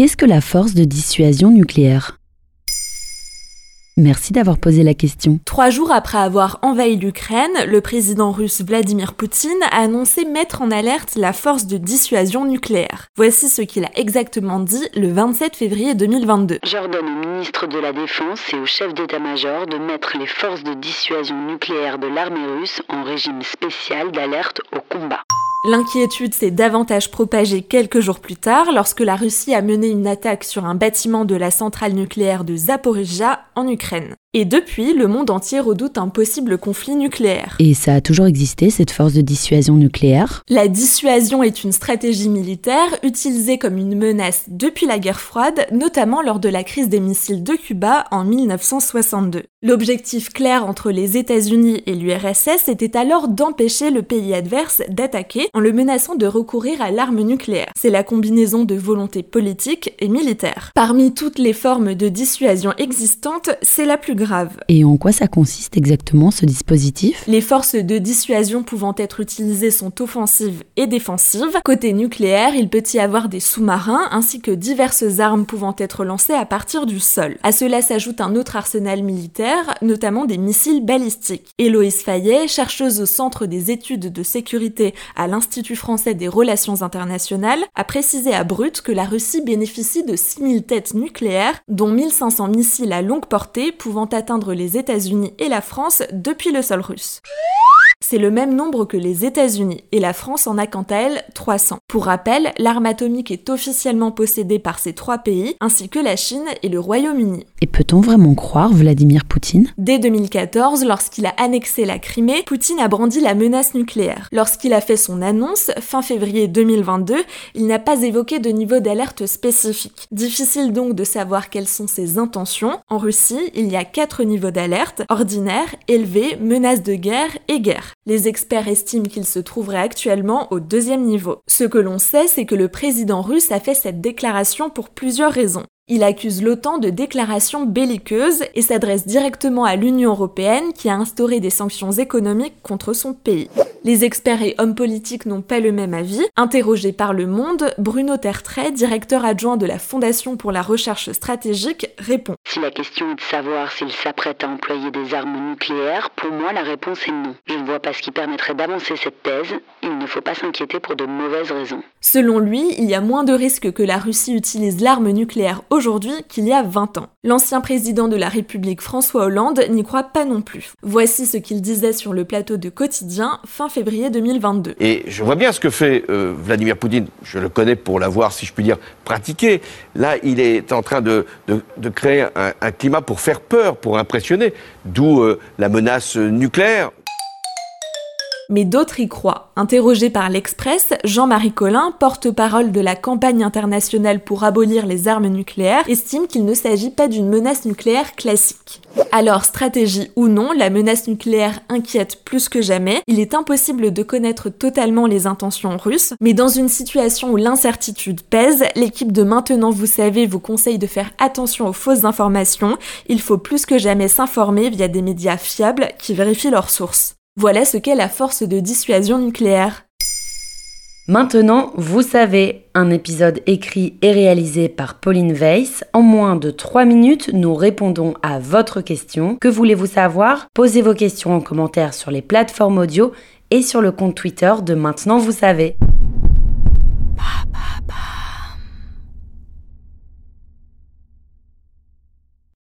Qu'est-ce que la force de dissuasion nucléaire? Merci d'avoir posé la question. Trois jours après avoir envahi l'Ukraine, le président russe Vladimir Poutine a annoncé mettre en alerte la force de dissuasion nucléaire. Voici ce qu'il a exactement dit le 27 février 2022. J'ordonne au ministre de la Défense et au chef d'état-major de mettre les forces de dissuasion nucléaire de l'armée russe en régime spécial d'alerte au combat. L'inquiétude s'est davantage propagée quelques jours plus tard lorsque la Russie a mené une attaque sur un bâtiment de la centrale nucléaire de Zaporizhia en Ukraine. Et depuis, le monde entier redoute un possible conflit nucléaire. Et ça a toujours existé, cette force de dissuasion nucléaire? La dissuasion est une stratégie militaire utilisée comme une menace depuis la guerre froide, notamment lors de la crise des missiles de Cuba en 1962. L'objectif clair entre les États-Unis et l'URSS était alors d'empêcher le pays adverse d'attaquer en le menaçant de recourir à l'arme nucléaire. C'est la combinaison de volonté politique et militaire. Parmi toutes les formes de dissuasion existantes, c'est la plus grave. Et en quoi ça consiste exactement ce dispositif? Les forces de dissuasion pouvant être utilisées sont offensives et défensives. Côté nucléaire, il peut y avoir des sous-marins ainsi que diverses armes pouvant être lancées à partir du sol. À cela s'ajoute un autre arsenal militaire, notamment des missiles balistiques. Héloïse Fayet, chercheuse au Centre des études de sécurité à l'Institut français des relations internationales, a précisé à Brut que la Russie bénéficie de 6000 têtes nucléaires, dont 1500 missiles à longue portée pouvant atteindre les États-Unis et la France depuis le sol russe. C'est le même nombre que les États-Unis et la France en a quant à elle 300. Pour rappel, l'arme atomique est officiellement possédée par ces trois pays, ainsi que la Chine et le Royaume-Uni. Et peut-on vraiment croire Vladimir Poutine? Dès 2014, lorsqu'il a annexé la Crimée, Poutine a brandi la menace nucléaire. Lorsqu'il a fait son annonce, fin février 2022, il n'a pas évoqué de niveau d'alerte spécifique. Difficile donc de savoir quelles sont ses intentions. En Russie, il y a quatre niveaux d'alerte, ordinaire, élevé, menace de guerre et guerre. Les experts estiment qu'il se trouverait actuellement au deuxième niveau. Ce que l'on sait, c'est que le président russe a fait cette déclaration pour plusieurs raisons. Il accuse l'OTAN de déclarations belliqueuses et s'adresse directement à l'Union européenne qui a instauré des sanctions économiques contre son pays. Les experts et hommes politiques n'ont pas le même avis. Interrogé par Le Monde, Bruno Tertrais, directeur adjoint de la Fondation pour la recherche stratégique, répond. Si la question est de savoir s'il s'apprête à employer des armes nucléaires, pour moi la réponse est non. Je ne vois pas ce qui permettrait d'avancer cette thèse. Faut pas s'inquiéter pour de mauvaises raisons. Selon lui, il y a moins de risques que la Russie utilise l'arme nucléaire aujourd'hui qu'il y a 20 ans. L'ancien président de la République François Hollande n'y croit pas non plus. Voici ce qu'il disait sur le plateau de Quotidien fin février 2022. Et je vois bien ce que fait euh, Vladimir Poutine. Je le connais pour l'avoir, si je puis dire, pratiqué. Là, il est en train de, de, de créer un, un, climat pour faire peur, pour impressionner. D'où euh, la menace nucléaire mais d'autres y croient. Interrogé par l'Express, Jean-Marie Collin, porte-parole de la campagne internationale pour abolir les armes nucléaires, estime qu'il ne s'agit pas d'une menace nucléaire classique. Alors, stratégie ou non, la menace nucléaire inquiète plus que jamais. Il est impossible de connaître totalement les intentions russes, mais dans une situation où l'incertitude pèse, l'équipe de Maintenant vous savez vous conseille de faire attention aux fausses informations. Il faut plus que jamais s'informer via des médias fiables qui vérifient leurs sources. Voilà ce qu'est la force de dissuasion nucléaire. Maintenant, vous savez, un épisode écrit et réalisé par Pauline Weiss. En moins de 3 minutes, nous répondons à votre question. Que voulez-vous savoir? Posez vos questions en commentaire sur les plateformes audio et sur le compte Twitter de Maintenant, vous savez.